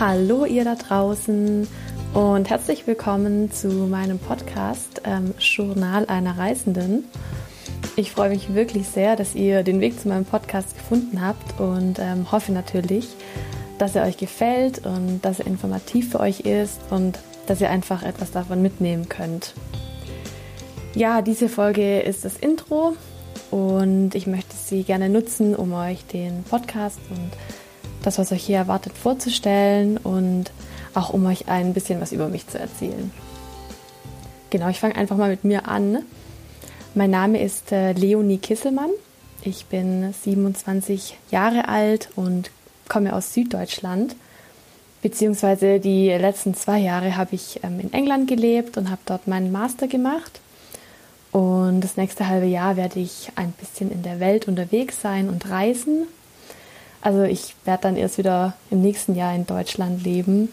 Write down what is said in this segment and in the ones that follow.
Hallo ihr da draußen und herzlich willkommen zu meinem Podcast ähm, Journal einer Reisenden. Ich freue mich wirklich sehr, dass ihr den Weg zu meinem Podcast gefunden habt und ähm, hoffe natürlich, dass er euch gefällt und dass er informativ für euch ist und dass ihr einfach etwas davon mitnehmen könnt. Ja, diese Folge ist das Intro und ich möchte sie gerne nutzen, um euch den Podcast und das, was euch hier erwartet, vorzustellen und auch um euch ein bisschen was über mich zu erzählen. Genau, ich fange einfach mal mit mir an. Mein Name ist äh, Leonie Kisselmann. Ich bin 27 Jahre alt und komme aus Süddeutschland. Beziehungsweise die letzten zwei Jahre habe ich ähm, in England gelebt und habe dort meinen Master gemacht. Und das nächste halbe Jahr werde ich ein bisschen in der Welt unterwegs sein und reisen also ich werde dann erst wieder im nächsten Jahr in Deutschland leben.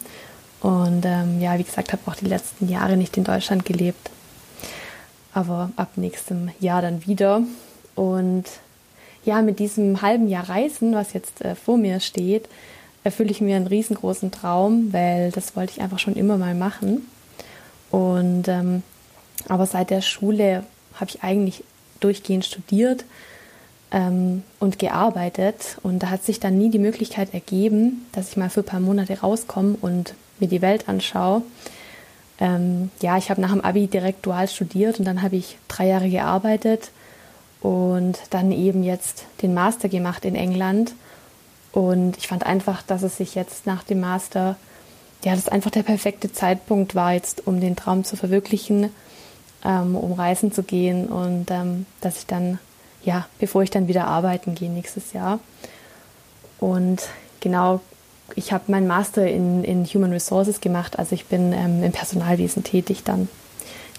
Und ähm, ja, wie gesagt, habe auch die letzten Jahre nicht in Deutschland gelebt. Aber ab nächstem Jahr dann wieder. Und ja, mit diesem halben Jahr Reisen, was jetzt äh, vor mir steht, erfülle ich mir einen riesengroßen Traum, weil das wollte ich einfach schon immer mal machen. Und ähm, aber seit der Schule habe ich eigentlich durchgehend studiert ähm, und gearbeitet. Und da hat sich dann nie die Möglichkeit ergeben, dass ich mal für ein paar Monate rauskomme und mir die Welt anschaue. Ähm, ja, ich habe nach dem Abi direkt dual studiert und dann habe ich drei Jahre gearbeitet und dann eben jetzt den Master gemacht in England. Und ich fand einfach, dass es sich jetzt nach dem Master, ja, das einfach der perfekte Zeitpunkt war jetzt, um den Traum zu verwirklichen, ähm, um reisen zu gehen und ähm, dass ich dann ja, bevor ich dann wieder arbeiten gehe nächstes Jahr. Und genau, ich habe meinen Master in, in Human Resources gemacht, also ich bin ähm, im Personalwesen tätig dann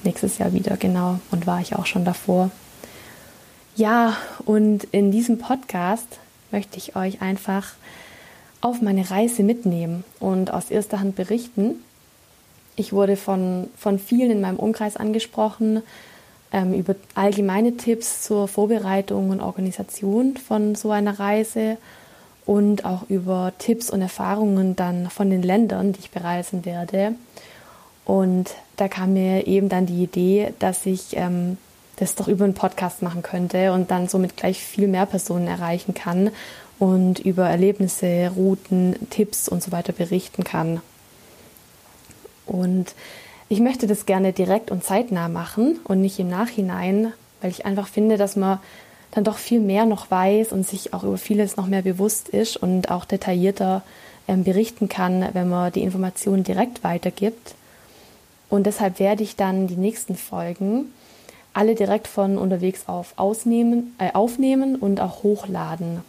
nächstes Jahr wieder, genau, und war ich auch schon davor. Ja, und in diesem Podcast möchte ich euch einfach auf meine Reise mitnehmen und aus erster Hand berichten. Ich wurde von, von vielen in meinem Umkreis angesprochen, ähm, über allgemeine Tipps zur Vorbereitung und Organisation von so einer Reise und auch über Tipps und Erfahrungen dann von den Ländern, die ich bereisen werde. Und da kam mir eben dann die Idee, dass ich ähm, das doch über einen Podcast machen könnte und dann somit gleich viel mehr Personen erreichen kann und über Erlebnisse, Routen, Tipps und so weiter berichten kann. Und ich möchte das gerne direkt und zeitnah machen und nicht im Nachhinein, weil ich einfach finde, dass man dann doch viel mehr noch weiß und sich auch über vieles noch mehr bewusst ist und auch detaillierter ähm, berichten kann, wenn man die Informationen direkt weitergibt. Und deshalb werde ich dann die nächsten Folgen alle direkt von unterwegs auf ausnehmen, äh, aufnehmen und auch hochladen.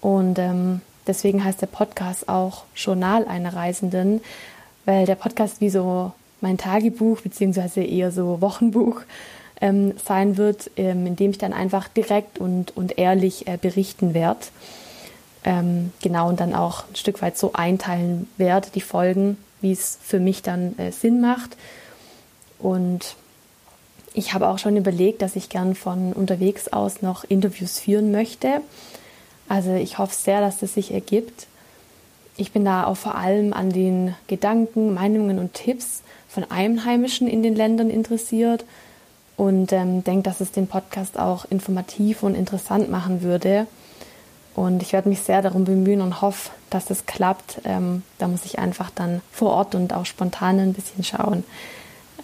Und ähm, deswegen heißt der Podcast auch Journal einer Reisenden, weil der Podcast wie so mein Tagebuch beziehungsweise eher so Wochenbuch ähm, sein wird, ähm, in dem ich dann einfach direkt und, und ehrlich äh, berichten werde. Ähm, genau, und dann auch ein Stück weit so einteilen werde, die Folgen, wie es für mich dann äh, Sinn macht. Und ich habe auch schon überlegt, dass ich gern von unterwegs aus noch Interviews führen möchte. Also ich hoffe sehr, dass das sich ergibt. Ich bin da auch vor allem an den Gedanken, Meinungen und Tipps von Einheimischen in den Ländern interessiert und ähm, denke, dass es den Podcast auch informativ und interessant machen würde. Und ich werde mich sehr darum bemühen und hoffe, dass es klappt. Ähm, da muss ich einfach dann vor Ort und auch spontan ein bisschen schauen,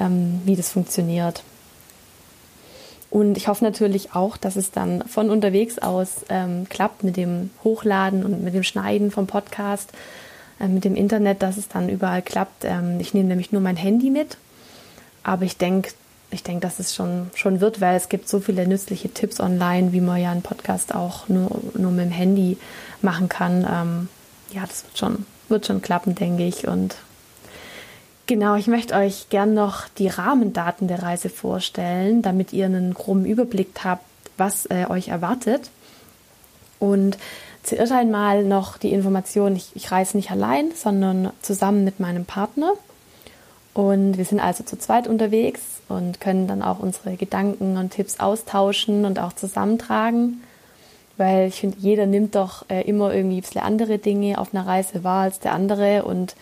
ähm, wie das funktioniert. Und ich hoffe natürlich auch, dass es dann von unterwegs aus ähm, klappt mit dem Hochladen und mit dem Schneiden vom Podcast äh, mit dem Internet, dass es dann überall klappt. Ähm, ich nehme nämlich nur mein Handy mit, aber ich denke, ich denke, dass es schon, schon wird, weil es gibt so viele nützliche Tipps online, wie man ja einen Podcast auch nur, nur mit dem Handy machen kann. Ähm, ja, das wird schon, wird schon klappen, denke ich. Und genau, ich möchte euch gern noch die Rahmendaten der Reise vorstellen, damit ihr einen groben Überblick habt, was äh, euch erwartet. Und Zuerst einmal noch die Information, ich, ich reise nicht allein, sondern zusammen mit meinem Partner. Und wir sind also zu zweit unterwegs und können dann auch unsere Gedanken und Tipps austauschen und auch zusammentragen. weil ich finde, jeder nimmt doch äh, immer irgendwie ein bisschen andere Dinge auf einer Reise wahr als der andere und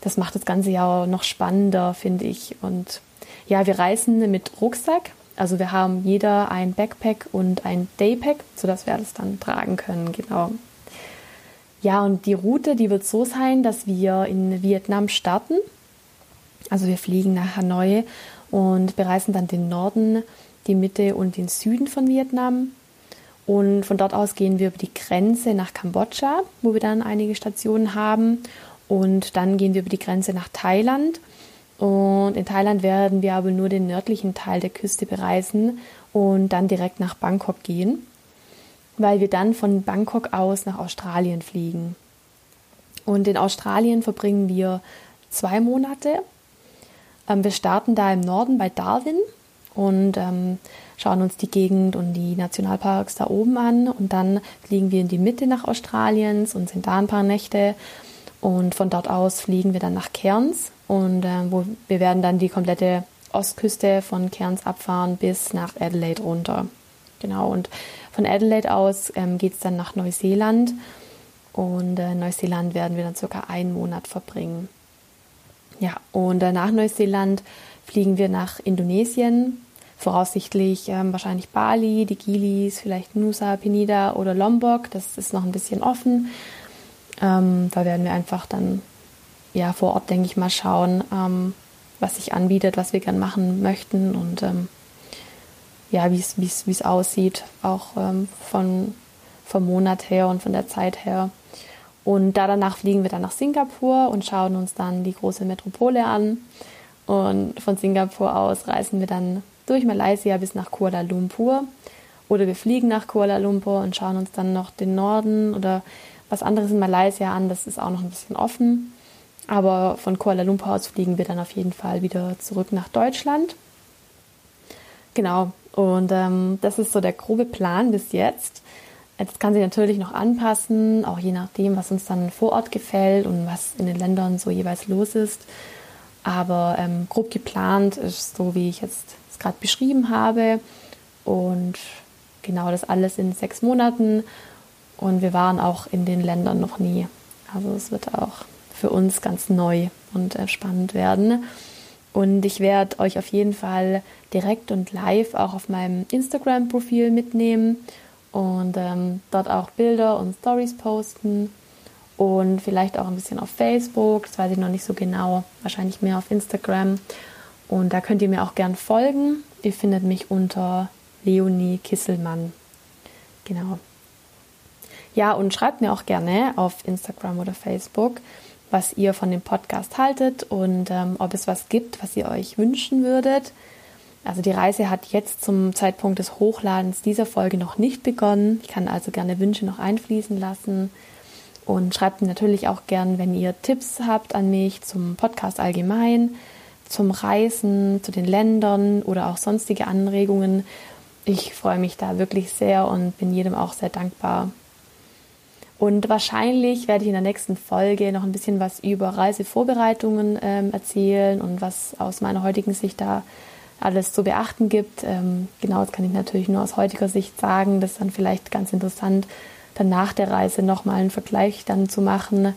das macht das Ganze ja auch noch spannender, finde ich. Und ja, wir reisen mit Rucksack. Also wir haben jeder ein Backpack und ein Daypack, sodass wir alles dann tragen können, genau. Ja, und die Route, die wird so sein, dass wir in Vietnam starten. Also wir fliegen nach Hanoi und bereisen dann den Norden, die Mitte und den Süden von Vietnam. Und von dort aus gehen wir über die Grenze nach Kambodscha, wo wir dann einige Stationen haben. Und dann gehen wir über die Grenze nach Thailand. Und in Thailand werden wir aber nur den nördlichen Teil der Küste bereisen und dann direkt nach Bangkok gehen, weil wir dann von Bangkok aus nach Australien fliegen. Und in Australien verbringen wir zwei Monate. Ähm, wir starten da im Norden bei Darwin und ähm, schauen uns die Gegend und die Nationalparks da oben an und dann fliegen wir in die Mitte nach Australiens und sind da ein paar Nächte und von dort aus fliegen wir dann nach Cairns und äh, wo wir werden dann die komplette Ostküste von Cairns abfahren bis nach Adelaide runter. Genau, und von Adelaide aus ähm, geht es dann nach Neuseeland und äh, Neuseeland werden wir dann circa einen Monat verbringen. Ja, und äh, nach Neuseeland fliegen wir nach Indonesien, voraussichtlich ähm, wahrscheinlich Bali, die Gilis, vielleicht Nusa Penida oder Lombok. Das ist noch ein bisschen offen. Ähm, da werden wir einfach dann ja vor Ort, denke ich mal, schauen, ähm, was sich anbietet, was wir gern machen möchten und ähm, ja, wie es aussieht, auch ähm, von, vom Monat her und von der Zeit her. Und da danach fliegen wir dann nach Singapur und schauen uns dann die große Metropole an. Und von Singapur aus reisen wir dann durch Malaysia bis nach Kuala Lumpur. Oder wir fliegen nach Kuala Lumpur und schauen uns dann noch den Norden oder was anderes in Malaysia an. Das ist auch noch ein bisschen offen. Aber von Kuala Lumpur aus fliegen wir dann auf jeden Fall wieder zurück nach Deutschland. Genau. Und ähm, das ist so der grobe Plan bis jetzt. Jetzt kann sich natürlich noch anpassen, auch je nachdem, was uns dann vor Ort gefällt und was in den Ländern so jeweils los ist. Aber ähm, grob geplant ist so, wie ich jetzt es gerade beschrieben habe. Und genau das alles in sechs Monaten. Und wir waren auch in den Ländern noch nie. Also es wird auch für uns ganz neu und spannend werden. Und ich werde euch auf jeden Fall direkt und live auch auf meinem Instagram-Profil mitnehmen und ähm, dort auch Bilder und Stories posten und vielleicht auch ein bisschen auf Facebook, das weiß ich noch nicht so genau, wahrscheinlich mehr auf Instagram. Und da könnt ihr mir auch gern folgen. Ihr findet mich unter Leonie Kisselmann. Genau. Ja, und schreibt mir auch gerne auf Instagram oder Facebook, was ihr von dem Podcast haltet und ähm, ob es was gibt, was ihr euch wünschen würdet. Also die Reise hat jetzt zum Zeitpunkt des Hochladens dieser Folge noch nicht begonnen. Ich kann also gerne Wünsche noch einfließen lassen. Und schreibt mir natürlich auch gern, wenn ihr Tipps habt an mich zum Podcast allgemein, zum Reisen, zu den Ländern oder auch sonstige Anregungen. Ich freue mich da wirklich sehr und bin jedem auch sehr dankbar. Und wahrscheinlich werde ich in der nächsten Folge noch ein bisschen was über Reisevorbereitungen ähm, erzählen und was aus meiner heutigen Sicht da alles zu beachten gibt. Ähm, genau, das kann ich natürlich nur aus heutiger Sicht sagen. Das ist dann vielleicht ganz interessant, dann nach der Reise nochmal einen Vergleich dann zu machen.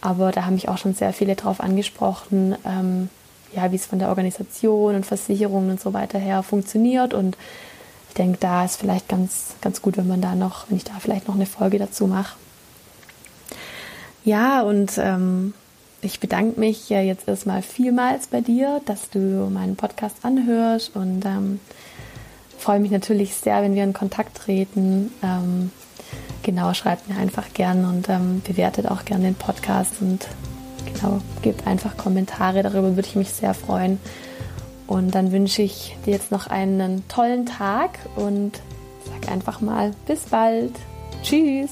Aber da haben mich auch schon sehr viele drauf angesprochen, ähm, ja, wie es von der Organisation und Versicherungen und so weiter her funktioniert. Und ich denke, da ist vielleicht ganz, ganz gut, wenn man da noch, wenn ich da vielleicht noch eine Folge dazu mache. Ja, und ähm, ich bedanke mich ja jetzt erstmal vielmals bei dir, dass du meinen Podcast anhörst und ähm, freue mich natürlich sehr, wenn wir in Kontakt treten. Ähm, genau, schreibt mir einfach gern und ähm, bewertet auch gern den Podcast und genau, gebt einfach Kommentare, darüber würde ich mich sehr freuen. Und dann wünsche ich dir jetzt noch einen tollen Tag und sag einfach mal bis bald. Tschüss.